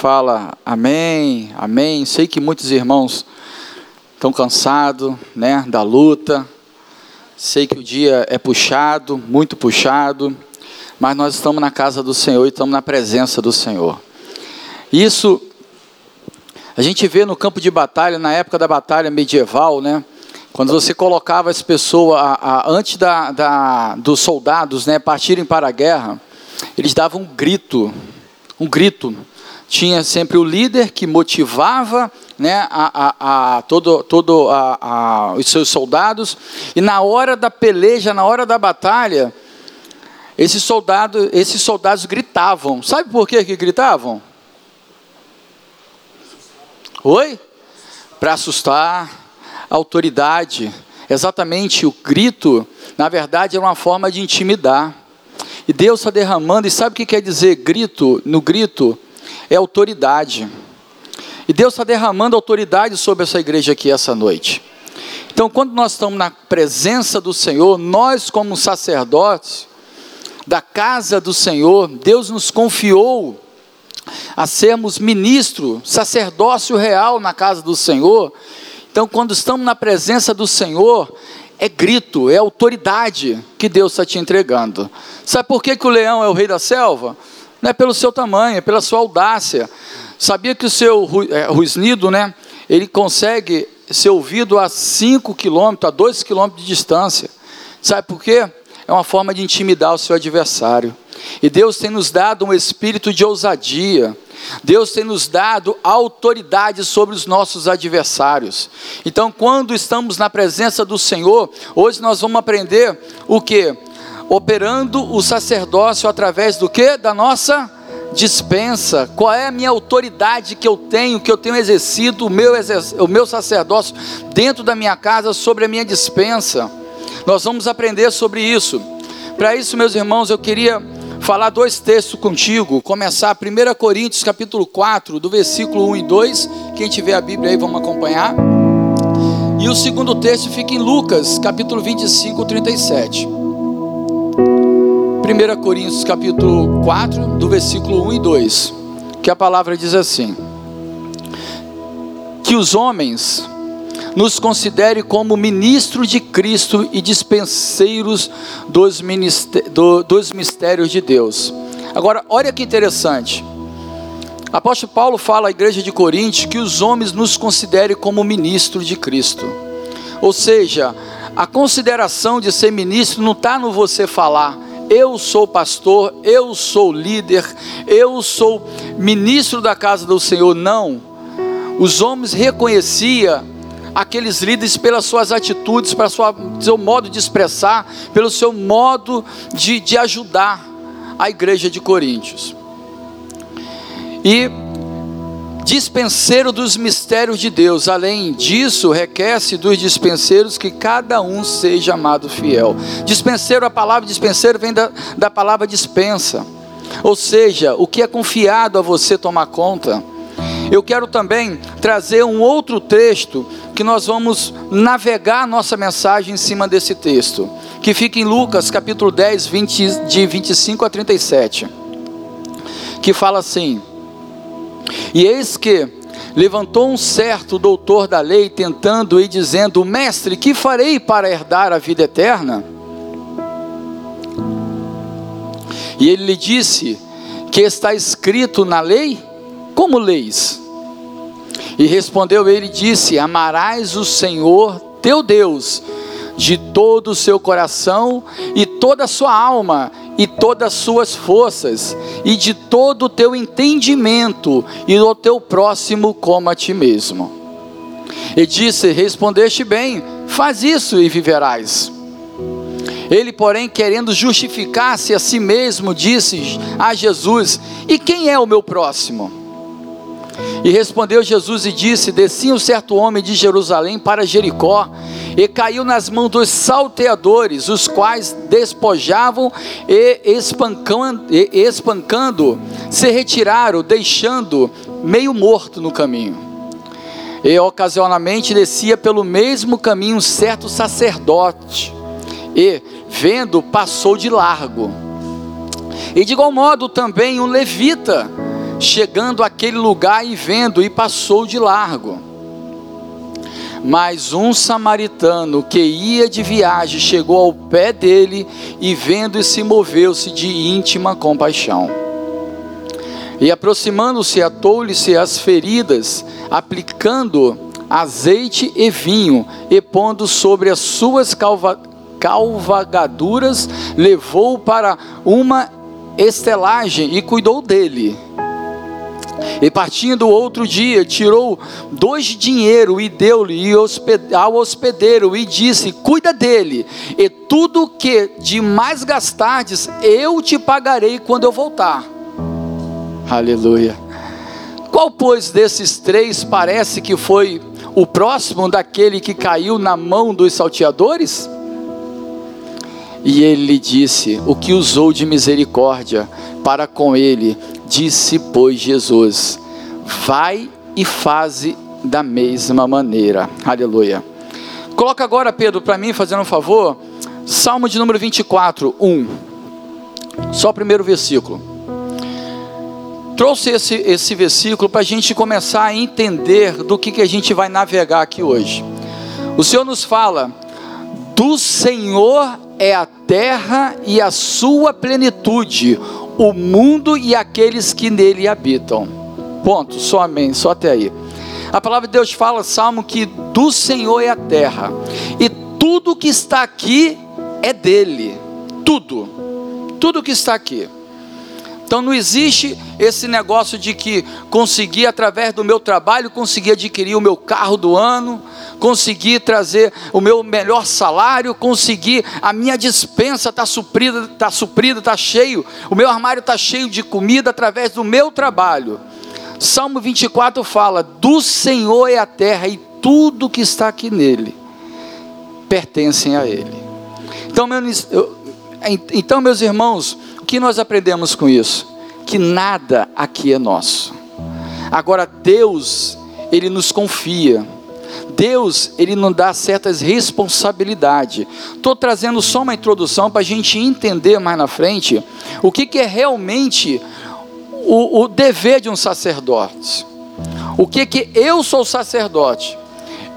fala amém, amém. Sei que muitos irmãos estão cansados, né, da luta. Sei que o dia é puxado, muito puxado, mas nós estamos na casa do Senhor e estamos na presença do Senhor. Isso a gente vê no campo de batalha, na época da batalha medieval, né? Quando você colocava as pessoas, a, a, antes da, da, dos soldados né, partirem para a guerra, eles davam um grito, um grito. Tinha sempre o líder que motivava né, a, a, a todo, todo a, os seus soldados, e na hora da peleja, na hora da batalha, esses soldados, esses soldados gritavam. Sabe por que, que gritavam? Oi? Para assustar a autoridade. Exatamente, o grito, na verdade, é uma forma de intimidar. E Deus está derramando, e sabe o que quer dizer grito? No grito, é autoridade. E Deus está derramando autoridade sobre essa igreja aqui essa noite. Então, quando nós estamos na presença do Senhor, nós, como sacerdotes da casa do Senhor, Deus nos confiou a sermos ministro, sacerdócio real na casa do Senhor. Então, quando estamos na presença do Senhor, é grito, é autoridade que Deus está te entregando. Sabe por que, que o leão é o rei da selva? Não é pelo seu tamanho, é pela sua audácia. Sabia que o seu é, ruisnido, né, ele consegue ser ouvido a 5 quilômetros, a 2 quilômetros de distância. Sabe por quê? É uma forma de intimidar o seu adversário. E Deus tem nos dado um espírito de ousadia. Deus tem nos dado autoridade sobre os nossos adversários. Então, quando estamos na presença do Senhor, hoje nós vamos aprender o que? Operando o sacerdócio através do que? Da nossa dispensa. Qual é a minha autoridade que eu tenho, que eu tenho exercido o meu, o meu sacerdócio dentro da minha casa sobre a minha dispensa? Nós vamos aprender sobre isso. Para isso, meus irmãos, eu queria falar dois textos contigo, começar 1 Coríntios capítulo 4, do versículo 1 e 2, quem tiver a Bíblia aí, vamos acompanhar. E o segundo texto fica em Lucas, capítulo 25, 37. 1 Coríntios capítulo 4, do versículo 1 e 2, que a palavra diz assim: Que os homens nos considere como ministro de Cristo e dispenseiros dos, do, dos mistérios de Deus. Agora, olha que interessante. Apóstolo Paulo fala à igreja de Corinto que os homens nos considerem como ministro de Cristo. Ou seja, a consideração de ser ministro não está no você falar, eu sou pastor, eu sou líder, eu sou ministro da casa do Senhor. Não. Os homens reconheciam aqueles líderes pelas suas atitudes, pelo seu modo de expressar, pelo seu modo de, de ajudar a igreja de Coríntios. E dispenseiro dos mistérios de Deus, além disso, requer-se dos dispenseiros que cada um seja amado fiel. Dispenseiro, a palavra dispenseiro vem da, da palavra dispensa, ou seja, o que é confiado a você tomar conta. Eu quero também trazer um outro texto que nós vamos navegar nossa mensagem em cima desse texto, que fica em Lucas capítulo 10, 20, de 25 a 37, que fala assim: E eis que levantou um certo doutor da lei, tentando e dizendo: Mestre, que farei para herdar a vida eterna? E ele lhe disse: Que está escrito na lei? Como leis? E respondeu ele disse: Amarás o Senhor teu Deus de todo o seu coração e toda a sua alma e todas as suas forças e de todo o teu entendimento e o teu próximo como a ti mesmo. E disse: Respondeste bem, faz isso e viverás. Ele, porém, querendo justificar-se a si mesmo, disse a Jesus: E quem é o meu próximo? E respondeu Jesus e disse: Descia um certo homem de Jerusalém para Jericó e caiu nas mãos dos salteadores, os quais despojavam e espancando, e espancando se retiraram, deixando meio morto no caminho. E ocasionalmente descia pelo mesmo caminho um certo sacerdote, e, vendo, passou de largo. E de igual modo também um levita chegando àquele lugar e vendo, e passou de largo. Mas um samaritano que ia de viagem chegou ao pé dele e vendo e se moveu-se de íntima compaixão. E aproximando-se, atou-lhe-se as feridas, aplicando azeite e vinho, e pondo sobre as suas calva, calvagaduras, levou para uma estelagem e cuidou dele. E partindo outro dia, tirou dois dinheiro e deu-lhe ao hospedeiro e disse: Cuida dele, e tudo que de mais gastardes, eu te pagarei quando eu voltar. Aleluia. Qual, pois, desses três parece que foi o próximo daquele que caiu na mão dos salteadores? E ele lhe disse: O que usou de misericórdia para com ele? Disse, pois, Jesus: Vai e faze da mesma maneira. Aleluia. Coloca agora, Pedro, para mim, fazendo um favor, Salmo de número 24, 1. Só o primeiro versículo. Trouxe esse, esse versículo para a gente começar a entender do que, que a gente vai navegar aqui hoje. O Senhor nos fala: do Senhor é a terra e a sua plenitude, o mundo e aqueles que nele habitam. Ponto, só amém, só até aí. A palavra de Deus fala, Salmo, que do Senhor é a terra, e tudo que está aqui é dele. Tudo, tudo que está aqui. Então não existe esse negócio de que conseguir através do meu trabalho conseguir adquirir o meu carro do ano, conseguir trazer o meu melhor salário, conseguir a minha dispensa está suprida, está suprida, está cheio, o meu armário está cheio de comida através do meu trabalho. Salmo 24 fala: do Senhor é a terra e tudo que está aqui nele pertencem a Ele. Então, então meus irmãos, que nós aprendemos com isso? Que nada aqui é nosso. Agora Deus, ele nos confia. Deus, ele nos dá certas responsabilidades. Estou trazendo só uma introdução para a gente entender mais na frente o que, que é realmente o, o dever de um sacerdote. O que que eu sou sacerdote?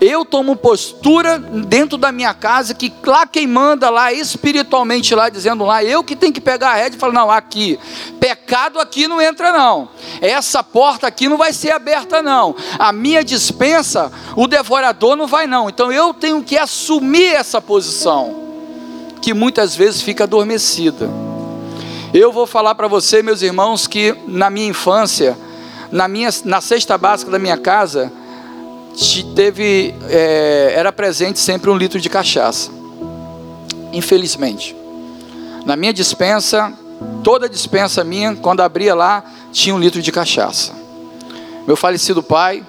Eu tomo postura dentro da minha casa, que lá quem manda lá, espiritualmente lá, dizendo lá, eu que tenho que pegar a rede e falar, não, aqui, pecado aqui não entra não, essa porta aqui não vai ser aberta não, a minha dispensa, o devorador não vai não, então eu tenho que assumir essa posição, que muitas vezes fica adormecida. Eu vou falar para você, meus irmãos, que na minha infância, na, minha, na cesta básica da minha casa, teve, é, era presente sempre um litro de cachaça. Infelizmente. Na minha dispensa, toda dispensa minha, quando abria lá, tinha um litro de cachaça. Meu falecido pai,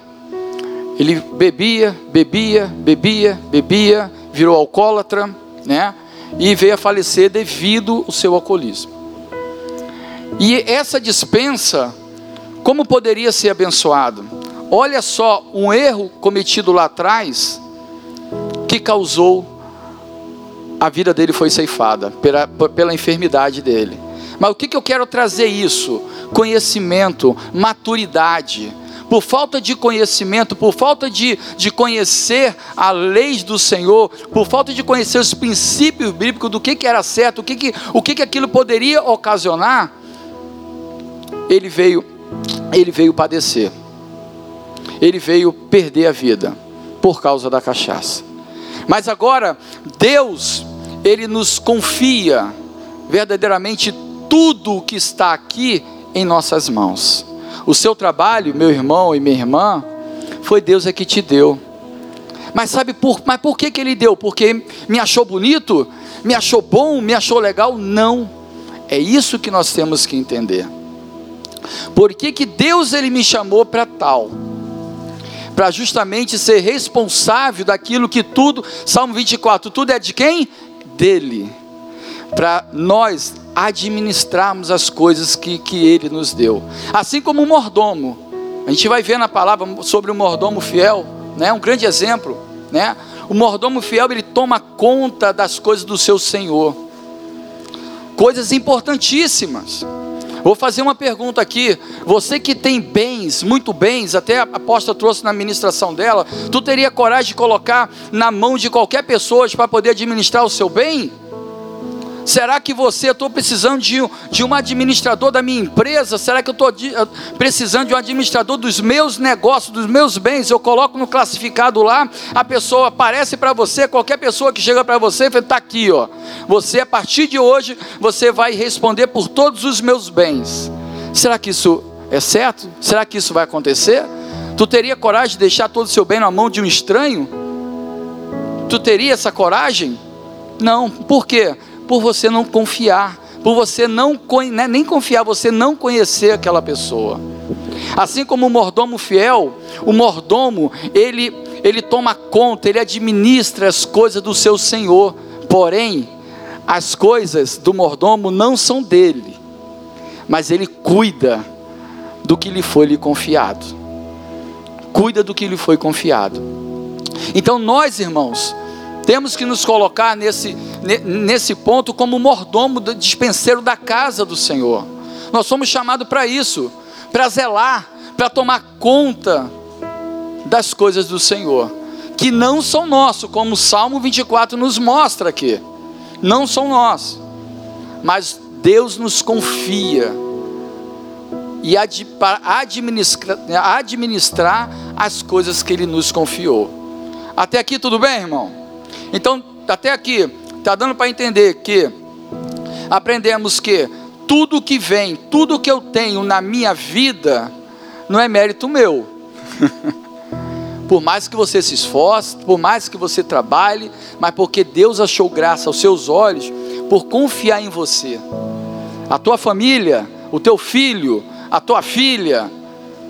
ele bebia, bebia, bebia, bebia, virou alcoólatra, né? E veio a falecer devido ao seu alcoolismo. E essa dispensa, como poderia ser abençoado? Olha só, um erro cometido lá atrás que causou a vida dele foi ceifada pela, pela enfermidade dele. Mas o que, que eu quero trazer isso? Conhecimento, maturidade. Por falta de conhecimento, por falta de, de conhecer a lei do Senhor, por falta de conhecer os princípios bíblicos do que, que era certo, o que, que, o que, que aquilo poderia ocasionar, ele veio, ele veio padecer ele veio perder a vida por causa da cachaça. Mas agora, Deus, Ele nos confia verdadeiramente tudo o que está aqui em nossas mãos. O seu trabalho, meu irmão e minha irmã, foi Deus é que te deu. Mas sabe por, mas por que, que Ele deu? Porque me achou bonito? Me achou bom? Me achou legal? Não. É isso que nós temos que entender. Por que, que Deus ele me chamou para tal? Para justamente ser responsável daquilo que tudo, Salmo 24, tudo é de quem? Dele. Para nós administrarmos as coisas que, que ele nos deu. Assim como o mordomo. A gente vai ver na palavra sobre o mordomo fiel, né? Um grande exemplo, né? O mordomo fiel, ele toma conta das coisas do seu Senhor. Coisas importantíssimas. Vou fazer uma pergunta aqui. Você que tem bens, muito bens, até a aposta trouxe na administração dela, tu teria coragem de colocar na mão de qualquer pessoa para poder administrar o seu bem? Será que você, estou precisando de, de um administrador da minha empresa? Será que eu estou precisando de um administrador dos meus negócios, dos meus bens? Eu coloco no classificado lá, a pessoa aparece para você, qualquer pessoa que chega para você, está aqui, ó. Você, a partir de hoje, você vai responder por todos os meus bens. Será que isso é certo? Será que isso vai acontecer? Tu teria coragem de deixar todo o seu bem na mão de um estranho? Tu teria essa coragem? Não. Por quê? Por você não confiar, por você não né, nem confiar, você não conhecer aquela pessoa. Assim como o mordomo fiel, o mordomo, ele, ele toma conta, ele administra as coisas do seu senhor, porém, as coisas do mordomo não são dele, mas ele cuida do que lhe foi lhe confiado. Cuida do que lhe foi confiado. Então, nós, irmãos, temos que nos colocar nesse, nesse ponto como mordomo, dispenseiro da casa do Senhor. Nós somos chamados para isso, para zelar, para tomar conta das coisas do Senhor, que não são nossos, como o Salmo 24 nos mostra aqui. Não são nós, mas Deus nos confia e ad, para administrar, administrar as coisas que Ele nos confiou. Até aqui tudo bem, irmão? Então, até aqui, está dando para entender que aprendemos que tudo que vem, tudo que eu tenho na minha vida, não é mérito meu. por mais que você se esforce, por mais que você trabalhe, mas porque Deus achou graça aos seus olhos, por confiar em você. A tua família, o teu filho, a tua filha,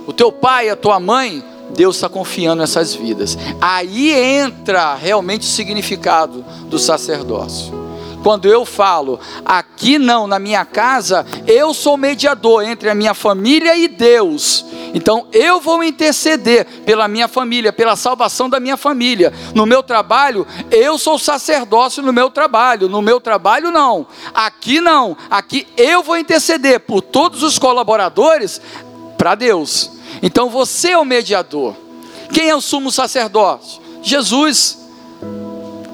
o teu pai, a tua mãe, Deus está confiando nessas vidas. Aí entra realmente o significado do sacerdócio. Quando eu falo, aqui não, na minha casa, eu sou mediador entre a minha família e Deus. Então eu vou interceder pela minha família, pela salvação da minha família. No meu trabalho, eu sou sacerdócio no meu trabalho. No meu trabalho, não. Aqui não. Aqui eu vou interceder por todos os colaboradores para Deus. Então você é o mediador. Quem é o sumo sacerdote? Jesus.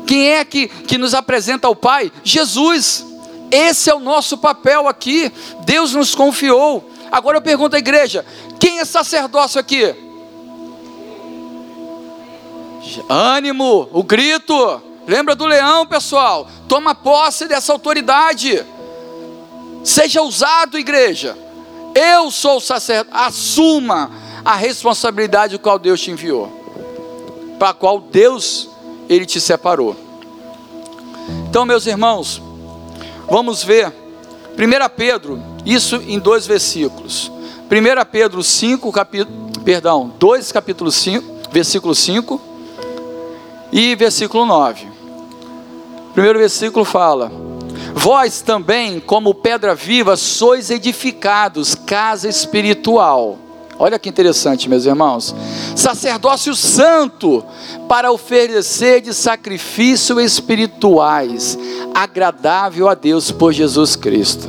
Quem é que, que nos apresenta ao Pai? Jesus. Esse é o nosso papel aqui. Deus nos confiou. Agora eu pergunto à igreja: quem é sacerdócio aqui? Ânimo, o grito. Lembra do leão, pessoal? Toma posse dessa autoridade. Seja usado, igreja. Eu sou o sacerdote. Assuma a responsabilidade do qual Deus te enviou, para a qual Deus ele te separou. Então, meus irmãos, vamos ver 1 Pedro, isso em dois versículos. 1 Pedro 5, capítulo, perdão, 2 capítulo 5, versículo 5 e versículo 9. O primeiro versículo fala: Vós também, como pedra viva, sois edificados, casa espiritual. Olha que interessante, meus irmãos. Sacerdócio santo para oferecer de sacrifício espirituais, agradável a Deus por Jesus Cristo.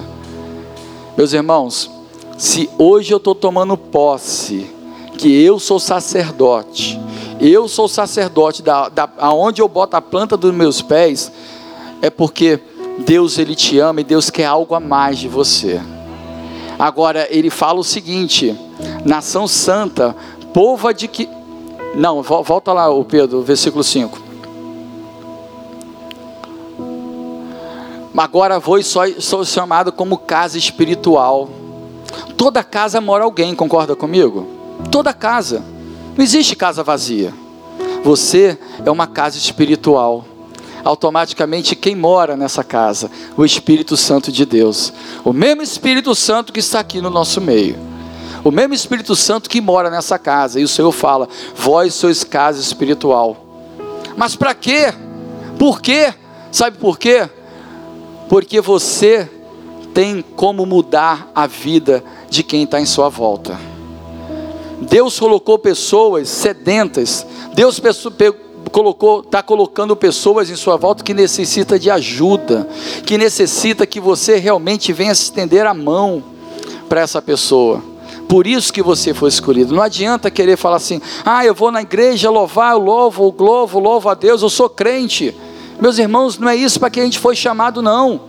Meus irmãos, se hoje eu estou tomando posse, que eu sou sacerdote, eu sou sacerdote da, da aonde eu boto a planta dos meus pés, é porque Deus ele te ama e Deus quer algo a mais de você. Agora ele fala o seguinte: nação santa, povo de que Não, volta lá o Pedro, versículo 5. Agora vou só sou chamado como casa espiritual. Toda casa mora alguém, concorda comigo? Toda casa. Não existe casa vazia. Você é uma casa espiritual automaticamente quem mora nessa casa? O Espírito Santo de Deus. O mesmo Espírito Santo que está aqui no nosso meio. O mesmo Espírito Santo que mora nessa casa. E o Senhor fala: Vós sois casa espiritual. Mas para quê? Por quê? Sabe por quê? Porque você tem como mudar a vida de quem está em sua volta. Deus colocou pessoas sedentas. Deus colocou, está colocando pessoas em sua volta que necessita de ajuda, que necessita que você realmente venha estender a mão para essa pessoa. Por isso que você foi escolhido. Não adianta querer falar assim: ah, eu vou na igreja louvar, eu louvo, eu louvo, louvo a Deus, eu sou crente. Meus irmãos, não é isso para que a gente foi chamado, não.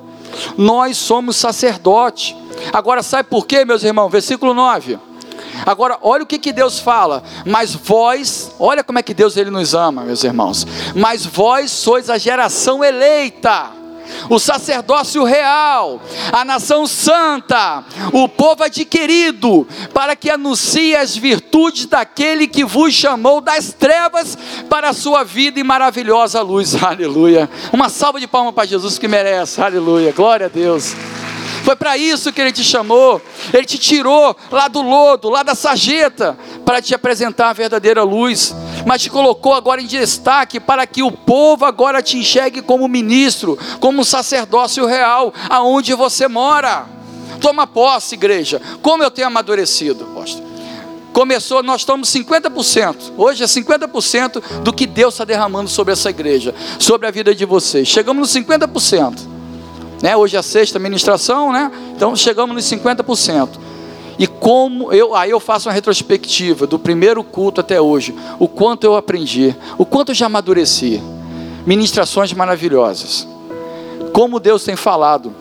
Nós somos sacerdote. Agora, sabe por quê, meus irmãos? Versículo 9. Agora, olha o que, que Deus fala. Mas vós, olha como é que Deus ele nos ama, meus irmãos. Mas vós sois a geração eleita o sacerdócio real, a nação santa, o povo adquirido, para que anuncie as virtudes daquele que vos chamou das trevas para a sua vida e maravilhosa luz. Aleluia. Uma salva de palmas para Jesus que merece. Aleluia. Glória a Deus. Foi para isso que ele te chamou. Ele te tirou lá do lodo, lá da sarjeta, para te apresentar a verdadeira luz. Mas te colocou agora em destaque para que o povo agora te enxergue como ministro, como um sacerdócio real, aonde você mora. Toma posse, igreja. Como eu tenho amadurecido, apóstolo. Começou, nós estamos 50%. Hoje é 50% do que Deus está derramando sobre essa igreja, sobre a vida de vocês. Chegamos nos 50%. Né? Hoje é a sexta ministração, né? Então chegamos nos 50%. E como eu, aí eu faço uma retrospectiva do primeiro culto até hoje, o quanto eu aprendi, o quanto eu já amadureci. Ministrações maravilhosas. Como Deus tem falado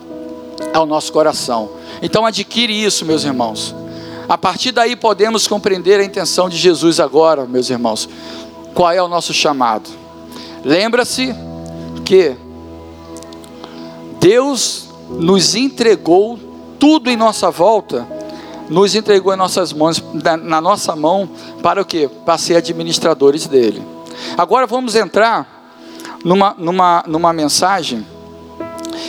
ao nosso coração. Então adquire isso, meus irmãos. A partir daí podemos compreender a intenção de Jesus agora, meus irmãos. Qual é o nosso chamado? Lembra-se que Deus nos entregou tudo em nossa volta, nos entregou em nossas mãos, na, nossa mão, para o quê? Para ser administradores dele. Agora vamos entrar numa, numa, numa mensagem.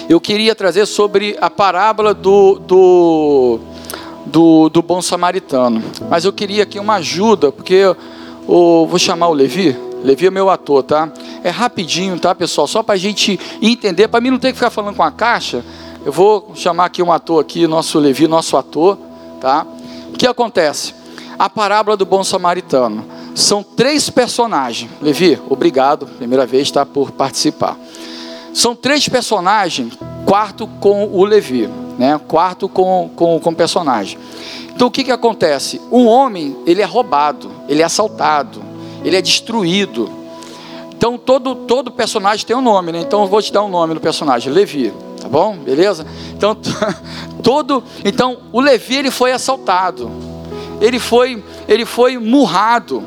Eu queria trazer sobre a parábola do, do, do, do bom samaritano. Mas eu queria aqui uma ajuda, porque eu, eu vou chamar o Levi. Levi é meu ator, tá? É rapidinho, tá, pessoal? Só para a gente entender, para mim não ter que ficar falando com a caixa. Eu vou chamar aqui um ator aqui, nosso Levi, nosso ator, tá? O que acontece? A parábola do bom samaritano. São três personagens. Levi, obrigado, primeira vez, tá, por participar. São três personagens, quarto com o Levi, né? Quarto com com, com personagem. Então o que que acontece? Um homem, ele é roubado, ele é assaltado, ele é destruído então todo, todo personagem tem um nome, né? Então eu vou te dar um nome do personagem, Levi, tá bom? Beleza? Então todo, então o Levi ele foi assaltado. Ele foi, ele foi murrado.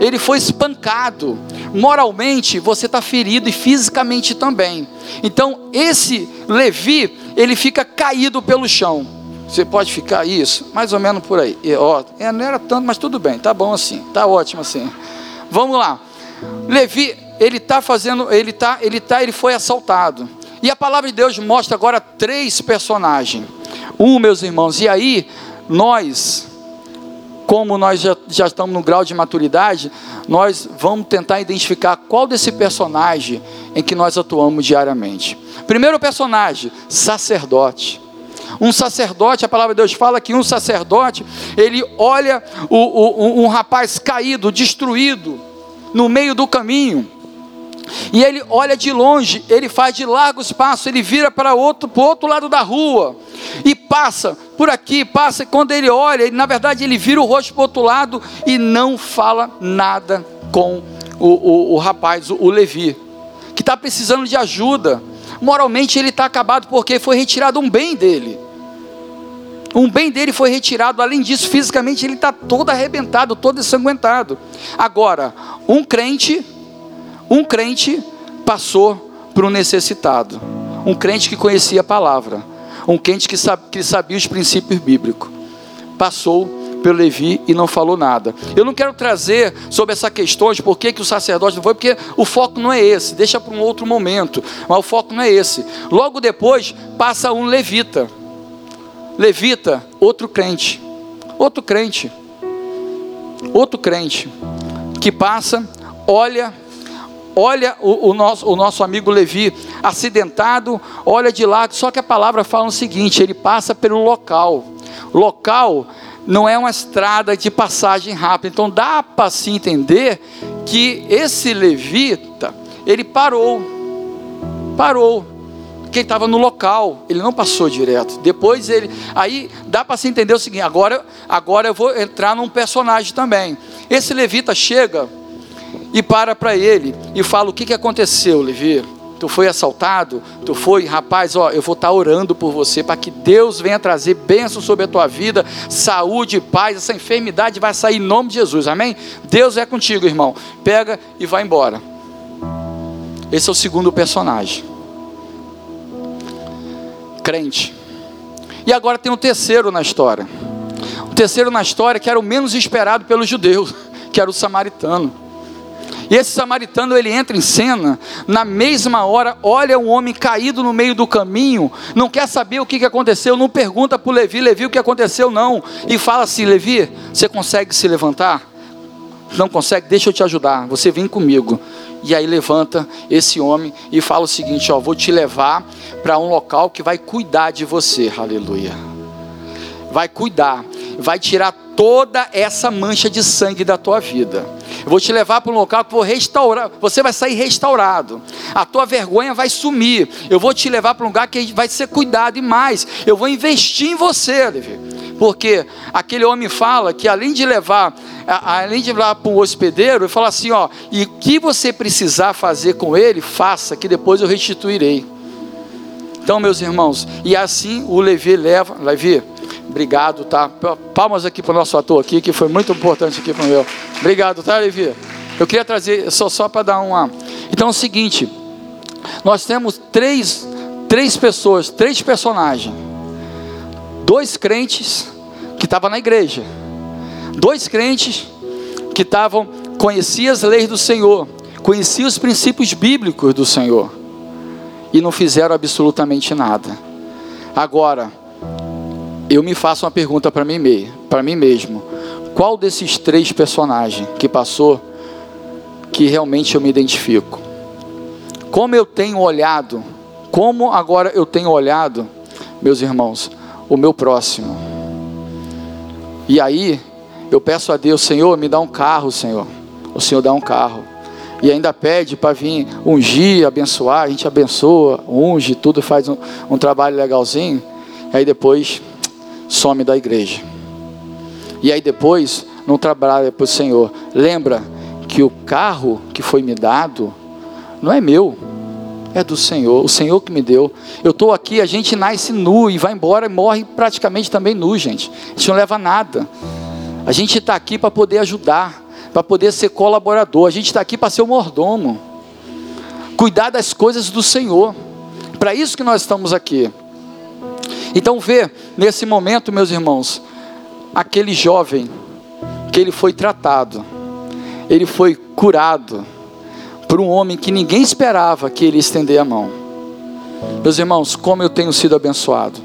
Ele foi espancado. Moralmente você está ferido e fisicamente também. Então esse Levi ele fica caído pelo chão. Você pode ficar isso, mais ou menos por aí. E, ó, é, não era tanto, mas tudo bem, tá bom assim, tá ótimo assim. Vamos lá. Levi, ele está fazendo, ele tá, ele tá, ele foi assaltado. E a palavra de Deus mostra agora três personagens. Um, meus irmãos, e aí nós, como nós já, já estamos no grau de maturidade, nós vamos tentar identificar qual desse personagem em que nós atuamos diariamente. Primeiro personagem, sacerdote. Um sacerdote, a palavra de Deus fala que um sacerdote, ele olha o, o, um rapaz caído, destruído, no meio do caminho. E ele olha de longe, ele faz de largos passos, ele vira para outro, para o outro lado da rua e passa por aqui, passa. E quando ele olha, ele, na verdade ele vira o rosto para o outro lado e não fala nada com o, o, o rapaz, o, o Levi, que está precisando de ajuda. Moralmente ele está acabado porque foi retirado um bem dele. Um bem dele foi retirado, além disso, fisicamente ele está todo arrebentado, todo ensanguentado. Agora, um crente um crente passou para um necessitado, um crente que conhecia a palavra, um crente que, que sabia os princípios bíblicos. Passou pelo Levi e não falou nada. Eu não quero trazer sobre essa questão de por que, que o sacerdote não foi, porque o foco não é esse, deixa para um outro momento, mas o foco não é esse. Logo depois passa um levita. Levita, outro crente. Outro crente. Outro crente. Que passa, olha olha o, o, nosso, o nosso amigo Levi acidentado, olha de lado, só que a palavra fala o seguinte: ele passa pelo local. Local não é uma estrada de passagem rápida, então dá para se entender que esse levita, ele parou, parou. porque ele estava no local, ele não passou direto. Depois ele, aí dá para se entender o seguinte: agora, agora eu vou entrar num personagem também. Esse levita chega e para para ele e fala: o que, que aconteceu, Levi? Tu foi assaltado? Tu foi, rapaz, ó, eu vou estar tá orando por você para que Deus venha trazer bênção sobre a tua vida, saúde, paz, essa enfermidade vai sair em nome de Jesus, amém? Deus é contigo, irmão. Pega e vai embora. Esse é o segundo personagem. Crente. E agora tem um terceiro na história. O terceiro na história que era o menos esperado pelos judeus, que era o samaritano. Esse samaritano ele entra em cena, na mesma hora, olha um homem caído no meio do caminho, não quer saber o que, que aconteceu, não pergunta para o Levi, Levi, o que aconteceu, não, e fala assim: Levi, você consegue se levantar? Não consegue? Deixa eu te ajudar, você vem comigo. E aí levanta esse homem e fala o seguinte: ó, vou te levar para um local que vai cuidar de você, aleluia. Vai cuidar, vai tirar toda essa mancha de sangue da tua vida. Eu vou te levar para um local que vou restaurar, você vai sair restaurado. A tua vergonha vai sumir. Eu vou te levar para um lugar que vai ser cuidado e mais, eu vou investir em você, Levi. Porque aquele homem fala que além de levar, além de levar para um hospedeiro, ele fala assim, ó, e o que você precisar fazer com ele, faça, que depois eu restituirei. Então, meus irmãos, e assim o Levi leva, Levi, obrigado, tá? Palmas aqui para o nosso ator aqui, que foi muito importante aqui para o meu. Obrigado, tá, Levi? Eu queria trazer, só, só para dar uma. Então é o seguinte: nós temos três, três pessoas, três personagens. Dois crentes que estavam na igreja. Dois crentes que estavam, conheciam as leis do Senhor, conheciam os princípios bíblicos do Senhor. E não fizeram absolutamente nada. Agora, eu me faço uma pergunta para mim, mim mesmo. Qual desses três personagens que passou que realmente eu me identifico? Como eu tenho olhado, como agora eu tenho olhado, meus irmãos, o meu próximo. E aí, eu peço a Deus, Senhor, me dá um carro, Senhor. O Senhor dá um carro. E ainda pede para vir ungir, abençoar. A gente abençoa, unge, tudo faz um, um trabalho legalzinho. Aí depois some da igreja. E aí depois não trabalha para o Senhor. Lembra que o carro que foi me dado não é meu, é do Senhor, o Senhor que me deu. Eu estou aqui, a gente nasce nu e vai embora e morre praticamente também nu, gente. A gente não leva nada. A gente está aqui para poder ajudar, para poder ser colaborador. A gente está aqui para ser o mordomo, cuidar das coisas do Senhor. Para isso que nós estamos aqui. Então vê nesse momento, meus irmãos, aquele jovem que ele foi tratado, ele foi curado por um homem que ninguém esperava que ele estender a mão. Meus irmãos, como eu tenho sido abençoado.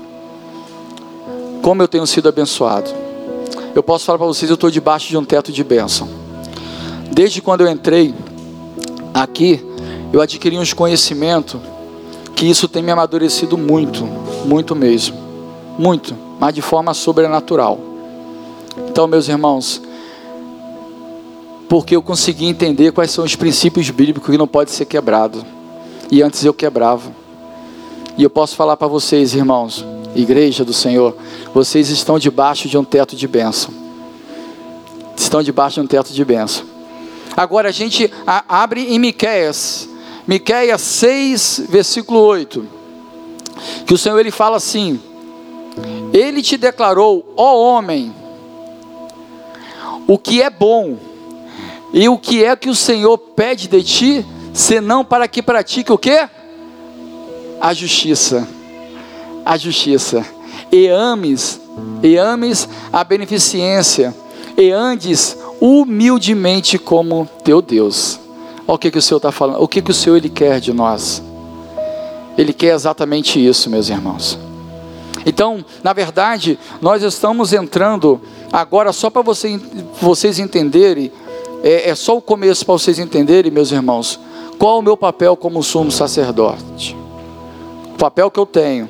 Como eu tenho sido abençoado. Eu posso falar para vocês, eu estou debaixo de um teto de bênção. Desde quando eu entrei aqui, eu adquiri uns conhecimentos que isso tem me amadurecido muito, muito mesmo. Muito, mas de forma sobrenatural. Então, meus irmãos, porque eu consegui entender quais são os princípios bíblicos que não pode ser quebrado. E antes eu quebrava. E eu posso falar para vocês, irmãos, igreja do Senhor, vocês estão debaixo de um teto de bênção. Estão debaixo de um teto de bênção. Agora a gente abre em Miqueias, Miqueias 6, versículo 8. Que o Senhor ele fala assim: Ele te declarou, ó homem, o que é bom e o que é que o Senhor pede de ti, senão para que pratique o quê? A justiça. A justiça. E ames, e ames a beneficência, e andes humildemente como teu Deus. Olha o que, que o Senhor está falando. O que, que o Senhor ele quer de nós? Ele quer exatamente isso, meus irmãos. Então, na verdade, nós estamos entrando agora só para você, vocês entenderem é, é só o começo para vocês entenderem, meus irmãos, qual o meu papel como sumo sacerdote. O papel que eu tenho.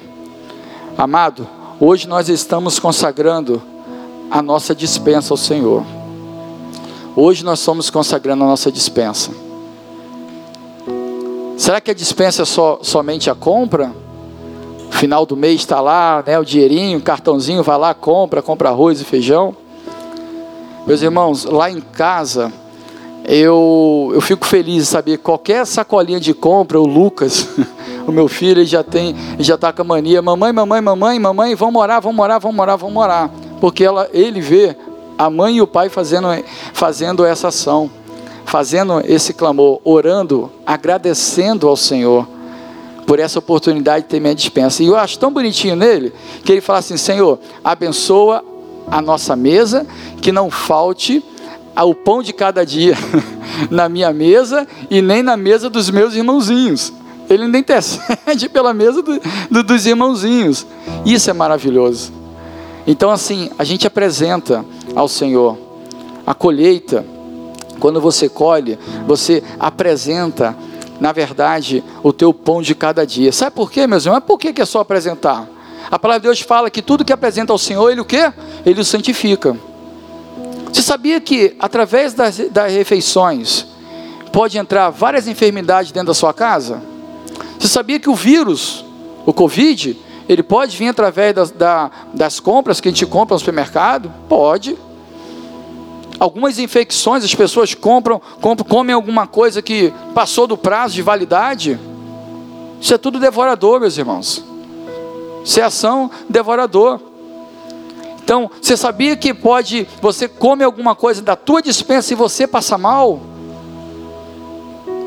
Amado, hoje nós estamos consagrando a nossa dispensa ao Senhor. Hoje nós estamos consagrando a nossa dispensa. Será que a dispensa é só, somente a compra? Final do mês está lá, né, o dinheirinho, cartãozinho, vai lá, compra, compra arroz e feijão. Meus irmãos, lá em casa, eu, eu fico feliz de saber qualquer sacolinha de compra, o Lucas, o meu filho, ele já tem, ele já está com a mania, mamãe, mamãe, mamãe, mamãe, vamos morar, vamos morar, vamos morar, vamos morar. Porque ela, ele vê a mãe e o pai fazendo, fazendo essa ação, fazendo esse clamor, orando, agradecendo ao Senhor por essa oportunidade de ter minha dispensa. E eu acho tão bonitinho nele que ele fala assim: Senhor, abençoa a nossa mesa, que não falte o pão de cada dia na minha mesa e nem na mesa dos meus irmãozinhos. Ele ainda intercede pela mesa do, do, dos irmãozinhos. Isso é maravilhoso. Então, assim, a gente apresenta ao Senhor a colheita. Quando você colhe, você apresenta, na verdade, o teu pão de cada dia. Sabe por quê, meus irmãos? Por que é só apresentar? A palavra de Deus fala que tudo que apresenta ao Senhor, Ele o quê? Ele o santifica. Você sabia que através das, das refeições pode entrar várias enfermidades dentro da sua casa? Você sabia que o vírus, o Covid, ele pode vir através das, da, das compras que a gente compra no supermercado? Pode. Algumas infecções, as pessoas compram, compram, comem alguma coisa que passou do prazo de validade. Isso é tudo devorador, meus irmãos. Isso é ação devorador. Então, você sabia que pode, você come alguma coisa da tua dispensa e você passa mal?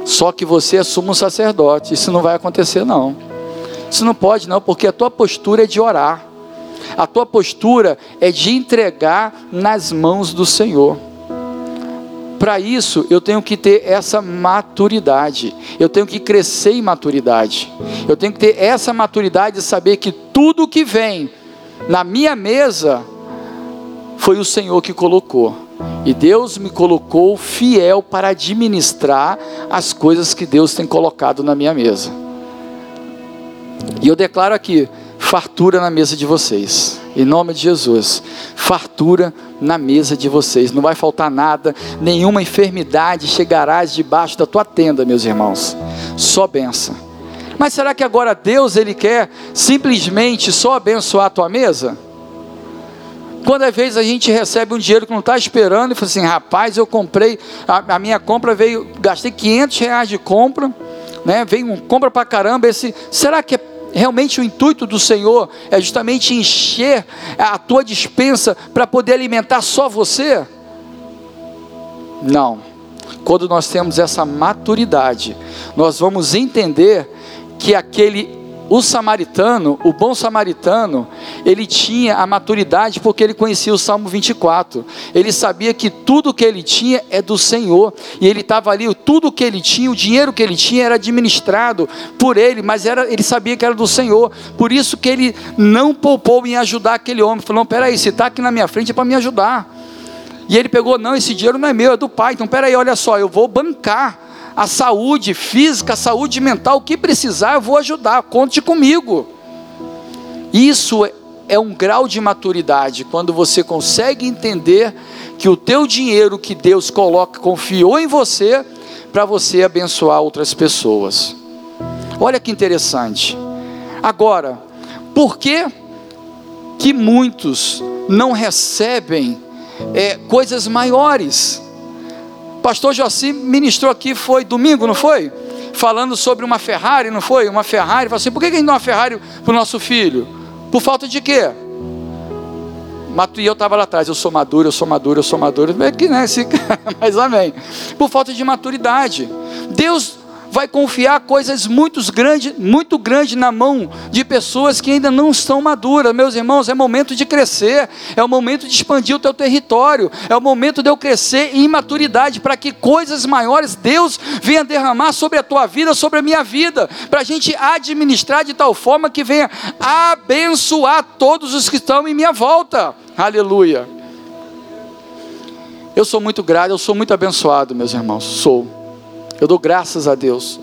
Só que você é sumo sacerdote, isso não vai acontecer não. Isso não pode não, porque a tua postura é de orar. A tua postura é de entregar nas mãos do Senhor. Para isso, eu tenho que ter essa maturidade. Eu tenho que crescer em maturidade. Eu tenho que ter essa maturidade de saber que tudo que vem na minha mesa foi o Senhor que colocou. E Deus me colocou fiel para administrar as coisas que Deus tem colocado na minha mesa. E eu declaro aqui: fartura na mesa de vocês. Em nome de Jesus. Fartura na mesa de vocês. Não vai faltar nada, nenhuma enfermidade chegarás debaixo da tua tenda, meus irmãos. Só benção. Mas será que agora Deus ele quer simplesmente só abençoar a tua mesa? Quando às vezes a gente recebe um dinheiro que não está esperando e fala assim, rapaz, eu comprei, a, a, minha compra veio, gastei 500 reais de compra, né? Veio um compra para caramba. Esse, será que é realmente o intuito do Senhor é justamente encher a tua dispensa para poder alimentar só você? Não. Quando nós temos essa maturidade, nós vamos entender que aquele o samaritano, o bom samaritano, ele tinha a maturidade porque ele conhecia o Salmo 24. Ele sabia que tudo que ele tinha é do Senhor. E ele estava ali, tudo que ele tinha, o dinheiro que ele tinha era administrado por ele, mas era, ele sabia que era do Senhor. Por isso que ele não poupou em ajudar aquele homem. Falou: peraí, se está aqui na minha frente é para me ajudar. E ele pegou: não, esse dinheiro não é meu, é do pai. Então peraí, olha só, eu vou bancar a saúde física, a saúde mental, o que precisar, eu vou ajudar, conte comigo. Isso é um grau de maturidade, quando você consegue entender que o teu dinheiro que Deus coloca, confiou em você, para você abençoar outras pessoas. Olha que interessante. Agora, por que que muitos não recebem é, coisas maiores? Pastor Joaci ministrou aqui, foi domingo, não foi? Falando sobre uma Ferrari, não foi? Uma Ferrari. Falou assim: por que a gente dá uma Ferrari para o nosso filho? Por falta de quê? E eu estava lá atrás, eu sou maduro, eu sou maduro, eu sou maduro. É que, né, esse, mas amém. Por falta de maturidade. Deus vai confiar coisas muito grandes, muito grandes na mão de pessoas que ainda não estão maduras. Meus irmãos, é momento de crescer, é o momento de expandir o teu território, é o momento de eu crescer em maturidade para que coisas maiores Deus venha derramar sobre a tua vida, sobre a minha vida, para a gente administrar de tal forma que venha abençoar todos os que estão em minha volta. Aleluia. Eu sou muito grato, eu sou muito abençoado, meus irmãos. Sou. Eu dou graças a Deus.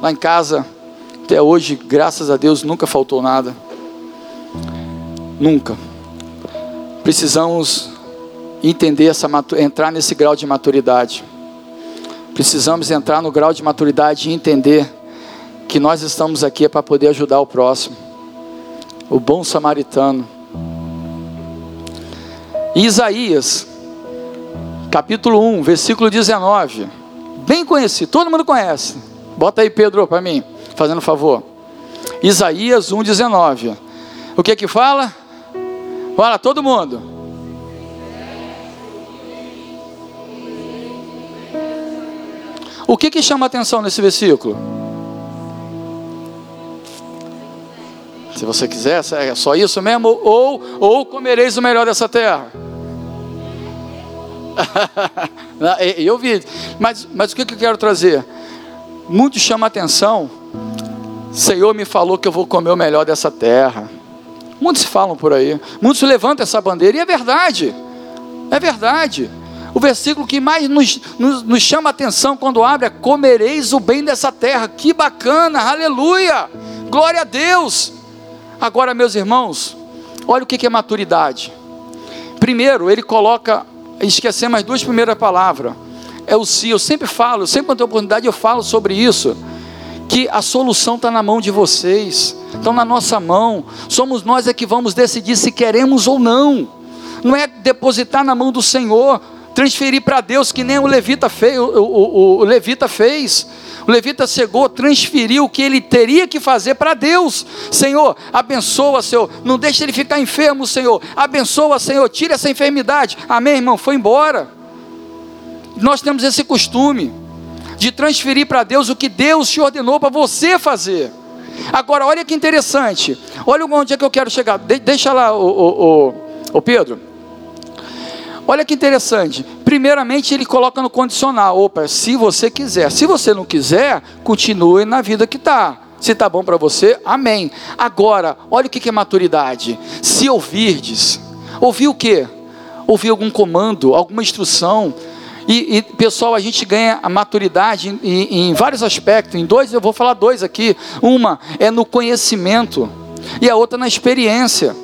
Lá em casa, até hoje, graças a Deus, nunca faltou nada. Nunca. Precisamos entender essa entrar nesse grau de maturidade. Precisamos entrar no grau de maturidade e entender que nós estamos aqui para poder ajudar o próximo. o bom samaritano. Isaías, capítulo 1, versículo 19. Bem conhecido, todo mundo conhece. Bota aí, Pedro, para mim, fazendo favor. Isaías 1, 19. O que que fala? Fala, todo mundo. O que que chama atenção nesse versículo? Se você quiser, é só isso mesmo? Ou, ou comereis o melhor dessa terra? eu vi. Mas, mas o que eu quero trazer? Muito chama atenção. Senhor me falou que eu vou comer o melhor dessa terra. Muitos falam por aí. Muitos levantam essa bandeira. E é verdade. É verdade. O versículo que mais nos, nos, nos chama atenção quando abre é: comereis o bem dessa terra. Que bacana, aleluia. Glória a Deus. Agora, meus irmãos, olha o que é maturidade. Primeiro, ele coloca esquecemos as duas primeiras palavras. É o se. Eu sempre falo, sempre quando tenho oportunidade eu falo sobre isso. Que a solução está na mão de vocês, estão na nossa mão. Somos nós é que vamos decidir se queremos ou não. Não é depositar na mão do Senhor, transferir para Deus que nem o levita fez. O, o, o, levita fez. O levita chegou, transferiu o que ele teria que fazer para Deus. Senhor, abençoa, Senhor. Não deixe ele ficar enfermo, Senhor. Abençoa, Senhor. Tira essa enfermidade. Amém, irmão? Foi embora. Nós temos esse costume de transferir para Deus o que Deus te ordenou para você fazer. Agora, olha que interessante. Olha onde é que eu quero chegar. De deixa lá, o, o, o, o Pedro. Olha que interessante. Primeiramente, ele coloca no condicional: opa, se você quiser. Se você não quiser, continue na vida que está. Se está bom para você, amém. Agora, olha o que é maturidade. Se ouvirdes, ouvir o quê? Ouvir algum comando, alguma instrução. E, e, pessoal, a gente ganha a maturidade em, em vários aspectos. Em dois, eu vou falar dois aqui. Uma é no conhecimento e a outra na experiência.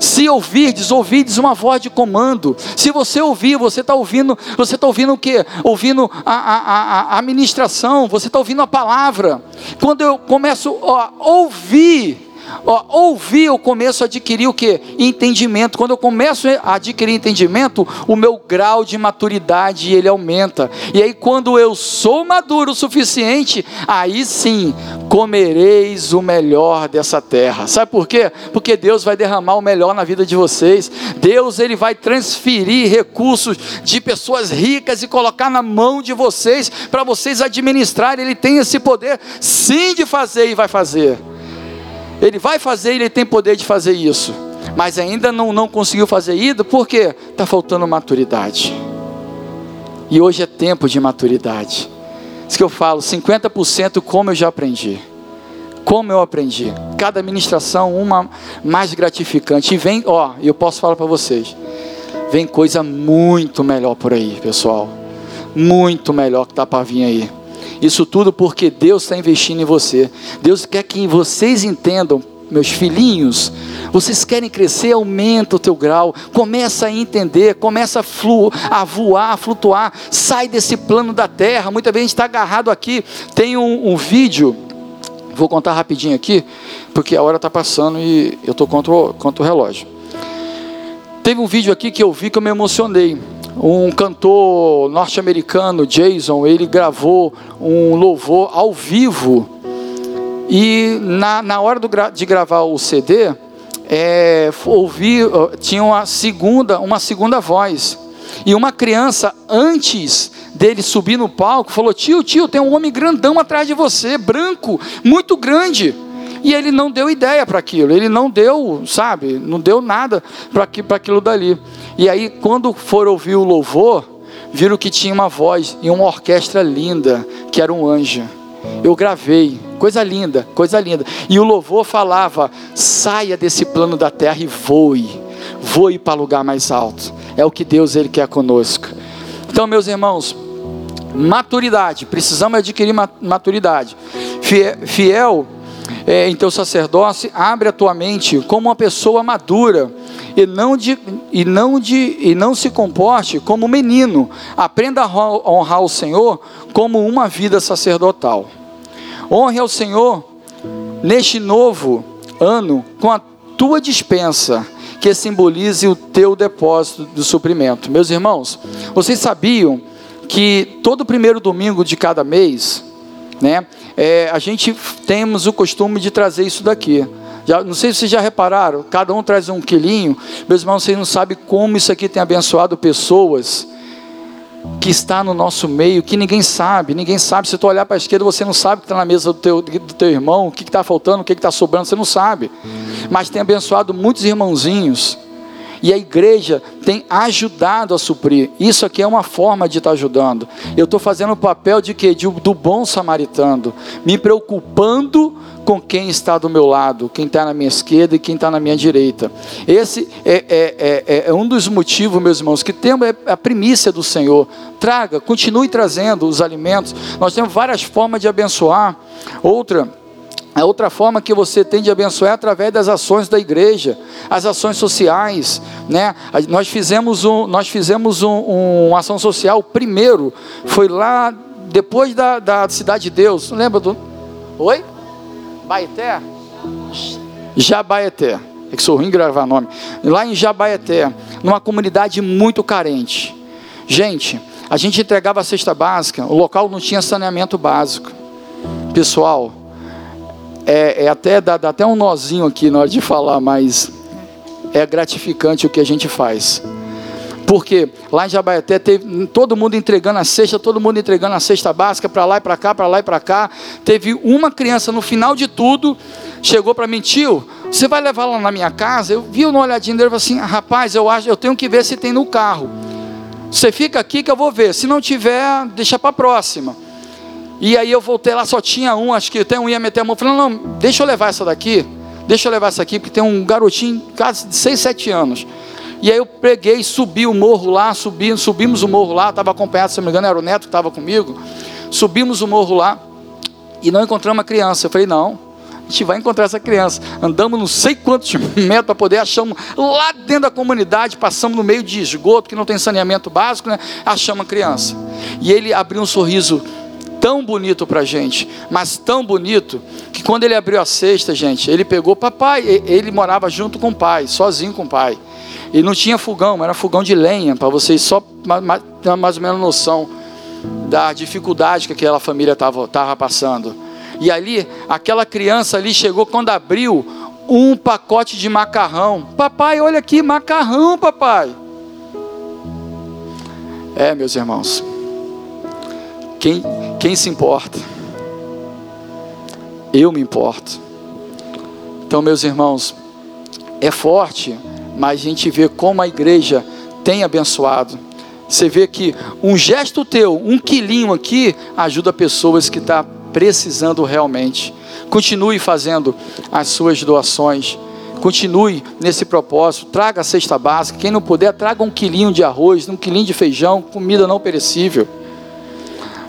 Se ouvirdes, ouvirdes uma voz de comando. Se você ouvir, você está ouvindo, você está ouvindo o quê? Ouvindo a, a, a, a ministração, você está ouvindo a palavra. Quando eu começo a ouvir, Ó, ouvir, eu começo a adquirir o que? Entendimento. Quando eu começo a adquirir entendimento, o meu grau de maturidade ele aumenta. E aí, quando eu sou maduro o suficiente, aí sim comereis o melhor dessa terra. Sabe por quê? Porque Deus vai derramar o melhor na vida de vocês. Deus ele vai transferir recursos de pessoas ricas e colocar na mão de vocês para vocês administrarem. Ele tem esse poder sim de fazer e vai fazer. Ele vai fazer, ele tem poder de fazer isso. Mas ainda não, não conseguiu fazer isso, porque está faltando maturidade. E hoje é tempo de maturidade. Isso que eu falo, 50% como eu já aprendi. Como eu aprendi. Cada ministração, uma mais gratificante. E vem, ó, eu posso falar para vocês. Vem coisa muito melhor por aí, pessoal. Muito melhor que está para vir aí. Isso tudo porque Deus está investindo em você. Deus quer que vocês entendam, meus filhinhos, vocês querem crescer, aumenta o teu grau, começa a entender, começa a, flu, a voar, a flutuar, sai desse plano da terra. Muita vez a gente está agarrado aqui. Tem um, um, vídeo, vou contar rapidinho aqui, porque a hora está passando e eu estou contra, contra o relógio. Teve um vídeo aqui que eu vi que eu me emocionei um cantor norte-americano, Jason, ele gravou um louvor ao vivo. E na, na hora do, de gravar o CD, é, ouvi, tinha uma segunda, uma segunda voz. E uma criança, antes dele subir no palco, falou: Tio, tio, tem um homem grandão atrás de você, branco, muito grande. E ele não deu ideia para aquilo, ele não deu, sabe, não deu nada para aquilo dali. E aí, quando for ouvir o louvor, viram que tinha uma voz e uma orquestra linda, que era um anjo. Eu gravei, coisa linda, coisa linda. E o louvor falava: saia desse plano da terra e voe, voe para lugar mais alto. É o que Deus ele quer conosco. Então, meus irmãos, maturidade, precisamos adquirir maturidade. Fiel é, em teu sacerdócio, abre a tua mente como uma pessoa madura e não, de, e não, de, e não se comporte como menino. Aprenda a honrar o Senhor como uma vida sacerdotal. Honre ao Senhor neste novo ano com a tua dispensa, que simbolize o teu depósito de suprimento. Meus irmãos, vocês sabiam que todo primeiro domingo de cada mês, né, é, a gente temos o costume de trazer isso daqui. Já, não sei se vocês já repararam, cada um traz um quilinho. Meus irmãos, vocês não sabem como isso aqui tem abençoado pessoas que está no nosso meio, que ninguém sabe, ninguém sabe. Se tu olhar para a esquerda, você não sabe o que está na mesa do teu, do teu irmão, o que está faltando, o que está sobrando, você não sabe. Mas tem abençoado muitos irmãozinhos. E a igreja tem ajudado a suprir. Isso aqui é uma forma de estar ajudando. Eu estou fazendo o papel de quê? De, do bom samaritano, me preocupando com quem está do meu lado, quem está na minha esquerda e quem está na minha direita. Esse é, é, é, é, um dos motivos, meus irmãos, que temos é a primícia do Senhor. Traga, continue trazendo os alimentos. Nós temos várias formas de abençoar. Outra. A outra forma que você tem de abençoar é através das ações da igreja, as ações sociais, né? Nós fizemos um, nós fizemos um, um, uma ação social. Primeiro foi lá depois da, da cidade de Deus. Lembra do? Oi? Baeté? Jabaeté. É que sou ruim em gravar nome. Lá em Jabaeté, numa comunidade muito carente. Gente, a gente entregava a cesta básica, o local não tinha saneamento básico. Pessoal, é, é até dá, dá até um nozinho aqui na hora de falar, mas é gratificante o que a gente faz. Porque lá em Jabaeté teve todo mundo entregando a cesta, todo mundo entregando a cesta básica para lá e para cá, para lá e para cá. Teve uma criança no final de tudo, chegou para mim, tio, você vai levar lá na minha casa? Eu vi uma olhadinha dele assim, rapaz, eu acho, eu tenho que ver se tem no carro. Você fica aqui que eu vou ver. Se não tiver, deixa para próxima. E aí eu voltei lá, só tinha um, acho que até um ia meter a mão. Falei, não, não, deixa eu levar essa daqui. Deixa eu levar essa aqui, porque tem um garotinho, quase de 6, 7 anos. E aí eu preguei, subi o morro lá, subi, subimos o morro lá, estava acompanhado, se não me engano, era o neto que estava comigo. Subimos o morro lá e não encontramos a criança. Eu falei, não, a gente vai encontrar essa criança. Andamos não sei quantos metros para poder, achamos lá dentro da comunidade, passamos no meio de esgoto, que não tem saneamento básico, né? Achamos a criança. E ele abriu um sorriso tão bonito para gente, mas tão bonito, que quando ele abriu a cesta, gente, ele pegou papai, ele morava junto com o pai, sozinho com o pai. E não tinha fogão, era fogão de lenha, para vocês só ter mais ou menos noção da dificuldade que aquela família estava passando. E ali, aquela criança ali chegou quando abriu um pacote de macarrão. Papai, olha aqui, macarrão, papai. É, meus irmãos. Quem, quem se importa? Eu me importo. Então, meus irmãos, é forte mas a gente vê como a igreja tem abençoado. Você vê que um gesto teu, um quilinho aqui, ajuda pessoas que estão tá precisando realmente. Continue fazendo as suas doações. Continue nesse propósito. Traga a cesta básica. Quem não puder, traga um quilinho de arroz, um quilinho de feijão, comida não perecível.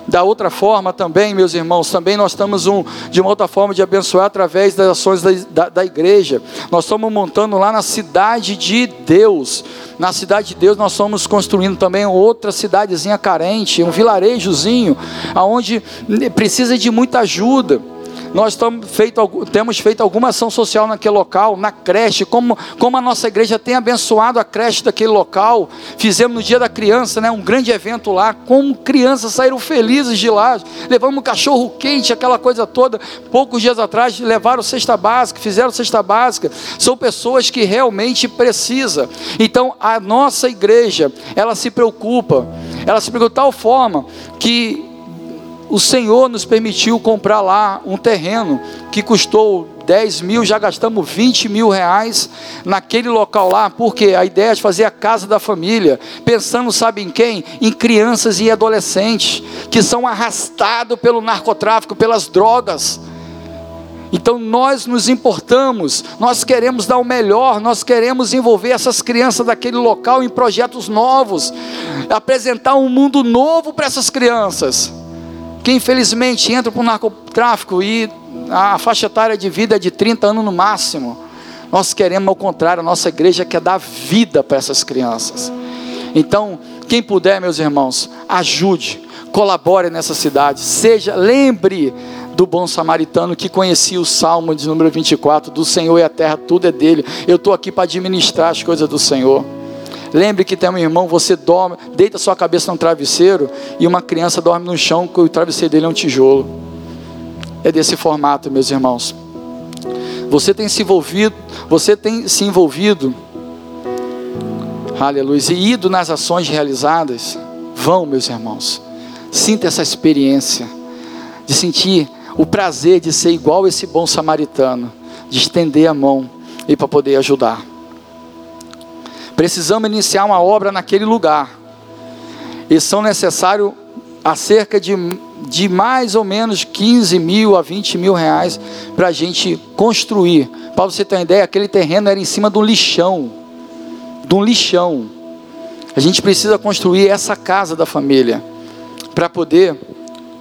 Da outra forma também, meus irmãos, também nós estamos um, de uma outra forma de abençoar através das ações da, da, da igreja. Nós estamos montando lá na cidade de Deus. Na cidade de Deus nós estamos construindo também outra cidadezinha carente, um vilarejozinho, aonde precisa de muita ajuda nós feito, temos feito alguma ação social naquele local, na creche, como, como a nossa igreja tem abençoado a creche daquele local. Fizemos no dia da criança, né, um grande evento lá, como crianças saíram felizes de lá. Levamos um cachorro quente, aquela coisa toda. Poucos dias atrás levaram cesta básica, fizeram cesta básica. São pessoas que realmente precisam. Então a nossa igreja, ela se preocupa. Ela se preocupa de tal forma que o Senhor nos permitiu comprar lá um terreno que custou 10 mil, já gastamos 20 mil reais naquele local lá, porque a ideia é de fazer a casa da família, pensando, sabe em quem? Em crianças e adolescentes que são arrastados pelo narcotráfico, pelas drogas. Então nós nos importamos, nós queremos dar o melhor, nós queremos envolver essas crianças daquele local em projetos novos, apresentar um mundo novo para essas crianças que infelizmente entra para o narcotráfico e a faixa etária de vida é de 30 anos no máximo. Nós queremos ao contrário, a nossa igreja quer dar vida para essas crianças. Então, quem puder, meus irmãos, ajude, colabore nessa cidade, seja, lembre do bom samaritano que conhecia o Salmo de número 24, do Senhor e a terra, tudo é dele. Eu estou aqui para administrar as coisas do Senhor. Lembre que tem um irmão, você dorme, deita sua cabeça num travesseiro e uma criança dorme no chão, que o travesseiro dele é um tijolo. É desse formato, meus irmãos. Você tem se envolvido, você tem se envolvido, aleluia, e ido nas ações realizadas. Vão, meus irmãos. Sinta essa experiência de sentir o prazer de ser igual esse bom samaritano, de estender a mão e para poder ajudar. Precisamos iniciar uma obra naquele lugar. E são necessários a cerca de, de mais ou menos 15 mil a 20 mil reais para a gente construir. Para você ter uma ideia, aquele terreno era em cima de um lixão. De um lixão. A gente precisa construir essa casa da família para poder,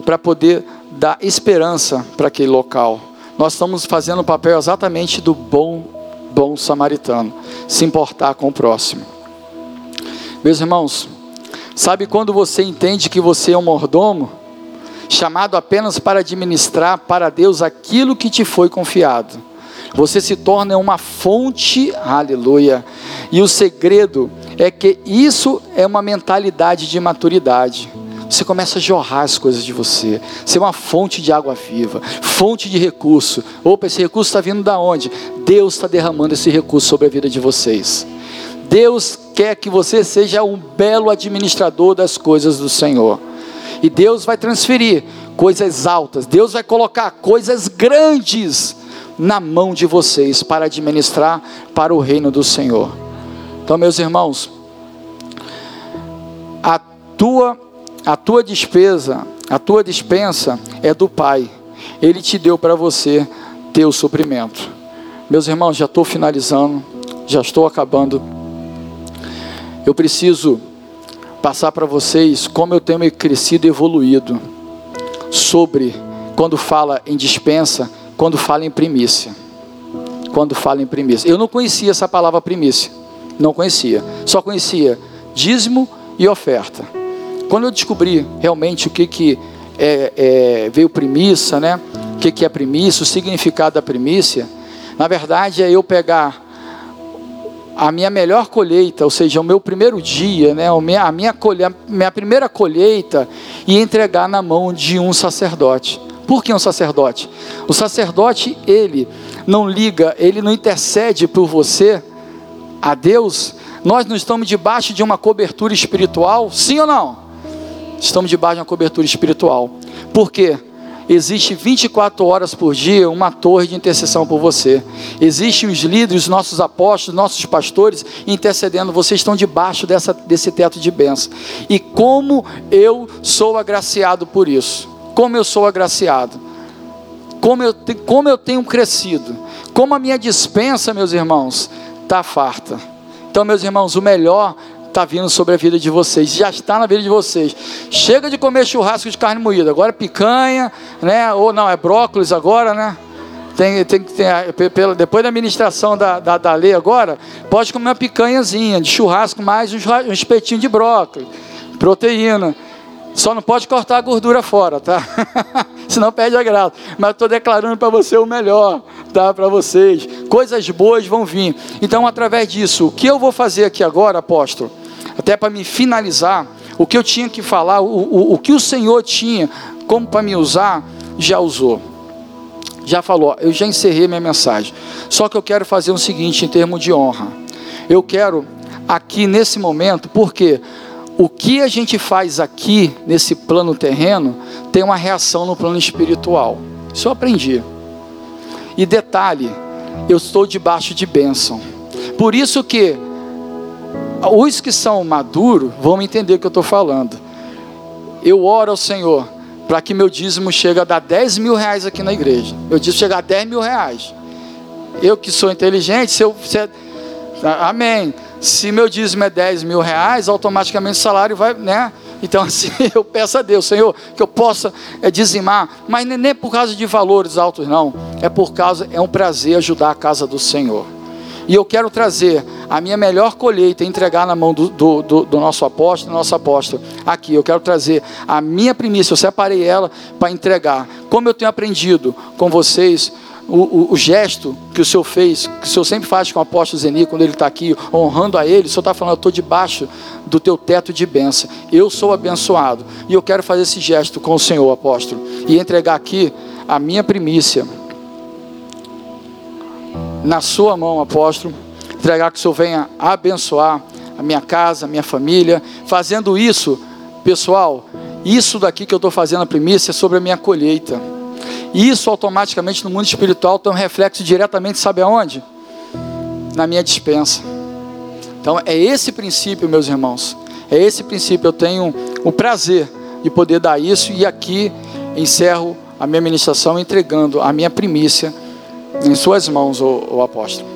para poder dar esperança para aquele local. Nós estamos fazendo o papel exatamente do bom, bom samaritano, se importar com o próximo. Meus irmãos, sabe quando você entende que você é um mordomo, chamado apenas para administrar para Deus aquilo que te foi confiado? Você se torna uma fonte, aleluia. E o segredo é que isso é uma mentalidade de maturidade você começa a jorrar as coisas de você. Ser uma fonte de água viva, fonte de recurso. Opa, esse recurso está vindo da onde? Deus está derramando esse recurso sobre a vida de vocês. Deus quer que você seja um belo administrador das coisas do Senhor. E Deus vai transferir coisas altas. Deus vai colocar coisas grandes na mão de vocês para administrar para o reino do Senhor. Então, meus irmãos, a tua a tua despesa, a tua dispensa é do Pai. Ele te deu para você ter o suprimento. Meus irmãos, já estou finalizando, já estou acabando. Eu preciso passar para vocês como eu tenho crescido e evoluído sobre quando fala em dispensa, quando fala em primícia. Quando fala em primícia. Eu não conhecia essa palavra primícia. Não conhecia. Só conhecia dízimo e oferta. Quando eu descobri realmente o que, que é, é, veio primícia, né? o que, que é primícia, o significado da primícia, na verdade é eu pegar a minha melhor colheita, ou seja, o meu primeiro dia, né, a minha, a minha, colhe, minha primeira colheita, e entregar na mão de um sacerdote. Por que um sacerdote? O sacerdote, ele não liga, ele não intercede por você a Deus. Nós não estamos debaixo de uma cobertura espiritual, sim ou não? Estamos debaixo de uma cobertura espiritual. Por quê? Existe 24 horas por dia uma torre de intercessão por você. Existem os líderes, os nossos apóstolos, nossos pastores intercedendo. Vocês estão debaixo dessa, desse teto de bênção. E como eu sou agraciado por isso? Como eu sou agraciado? Como eu, como eu tenho crescido? Como a minha dispensa, meus irmãos, está farta. Então, meus irmãos, o melhor está vindo sobre a vida de vocês, já está na vida de vocês. Chega de comer churrasco de carne moída, agora picanha, né? Ou não, é brócolis agora, né? Tem, tem, tem, depois da administração da, da, da lei agora, pode comer uma picanhazinha de churrasco mais um, um espetinho de brócolis, proteína. Só não pode cortar a gordura fora, tá? Senão perde a graça. Mas estou declarando para você o melhor, tá? Para vocês. Coisas boas vão vir. Então, através disso, o que eu vou fazer aqui agora, apóstolo? Até para me finalizar, o que eu tinha que falar, o, o, o que o Senhor tinha como para me usar, já usou. Já falou, eu já encerrei minha mensagem. Só que eu quero fazer o seguinte em termos de honra. Eu quero aqui nesse momento, porque o que a gente faz aqui nesse plano terreno tem uma reação no plano espiritual. Isso eu aprendi. E detalhe, eu estou debaixo de bênção. Por isso que os que são maduros vão entender o que eu estou falando. Eu oro ao Senhor para que meu dízimo chegue a dar 10 mil reais aqui na igreja. Meu dízimo chegar a 10 mil reais. Eu que sou inteligente, se eu. Se, amém. Se meu dízimo é 10 mil reais, automaticamente o salário vai, né? Então, assim, eu peço a Deus, Senhor, que eu possa é, dizimar, mas nem por causa de valores altos, não. É por causa, é um prazer ajudar a casa do Senhor. E eu quero trazer a minha melhor colheita e entregar na mão do, do, do, do nosso apóstolo, do nosso apóstolo. Aqui, eu quero trazer a minha primícia, eu separei ela para entregar. Como eu tenho aprendido com vocês, o, o, o, gesto que o Senhor fez, que o Senhor sempre faz com o apóstolo Zeni, quando ele está aqui, honrando a ele, o Senhor está falando, eu estou debaixo do teu teto de bênção, eu sou abençoado, e eu quero fazer esse gesto com o Senhor, apóstolo, e entregar aqui a minha primícia, na sua mão, apóstolo, entregar que o Senhor venha abençoar a minha casa, a minha família, fazendo isso, pessoal, isso daqui que eu estou fazendo a primícia é sobre a minha colheita, isso automaticamente no mundo espiritual tem um reflexo diretamente, sabe aonde? Na minha dispensa. Então é esse princípio, meus irmãos. É esse princípio. Eu tenho o prazer de poder dar isso e aqui encerro a minha ministração entregando a minha primícia em suas mãos, o, o apóstolo.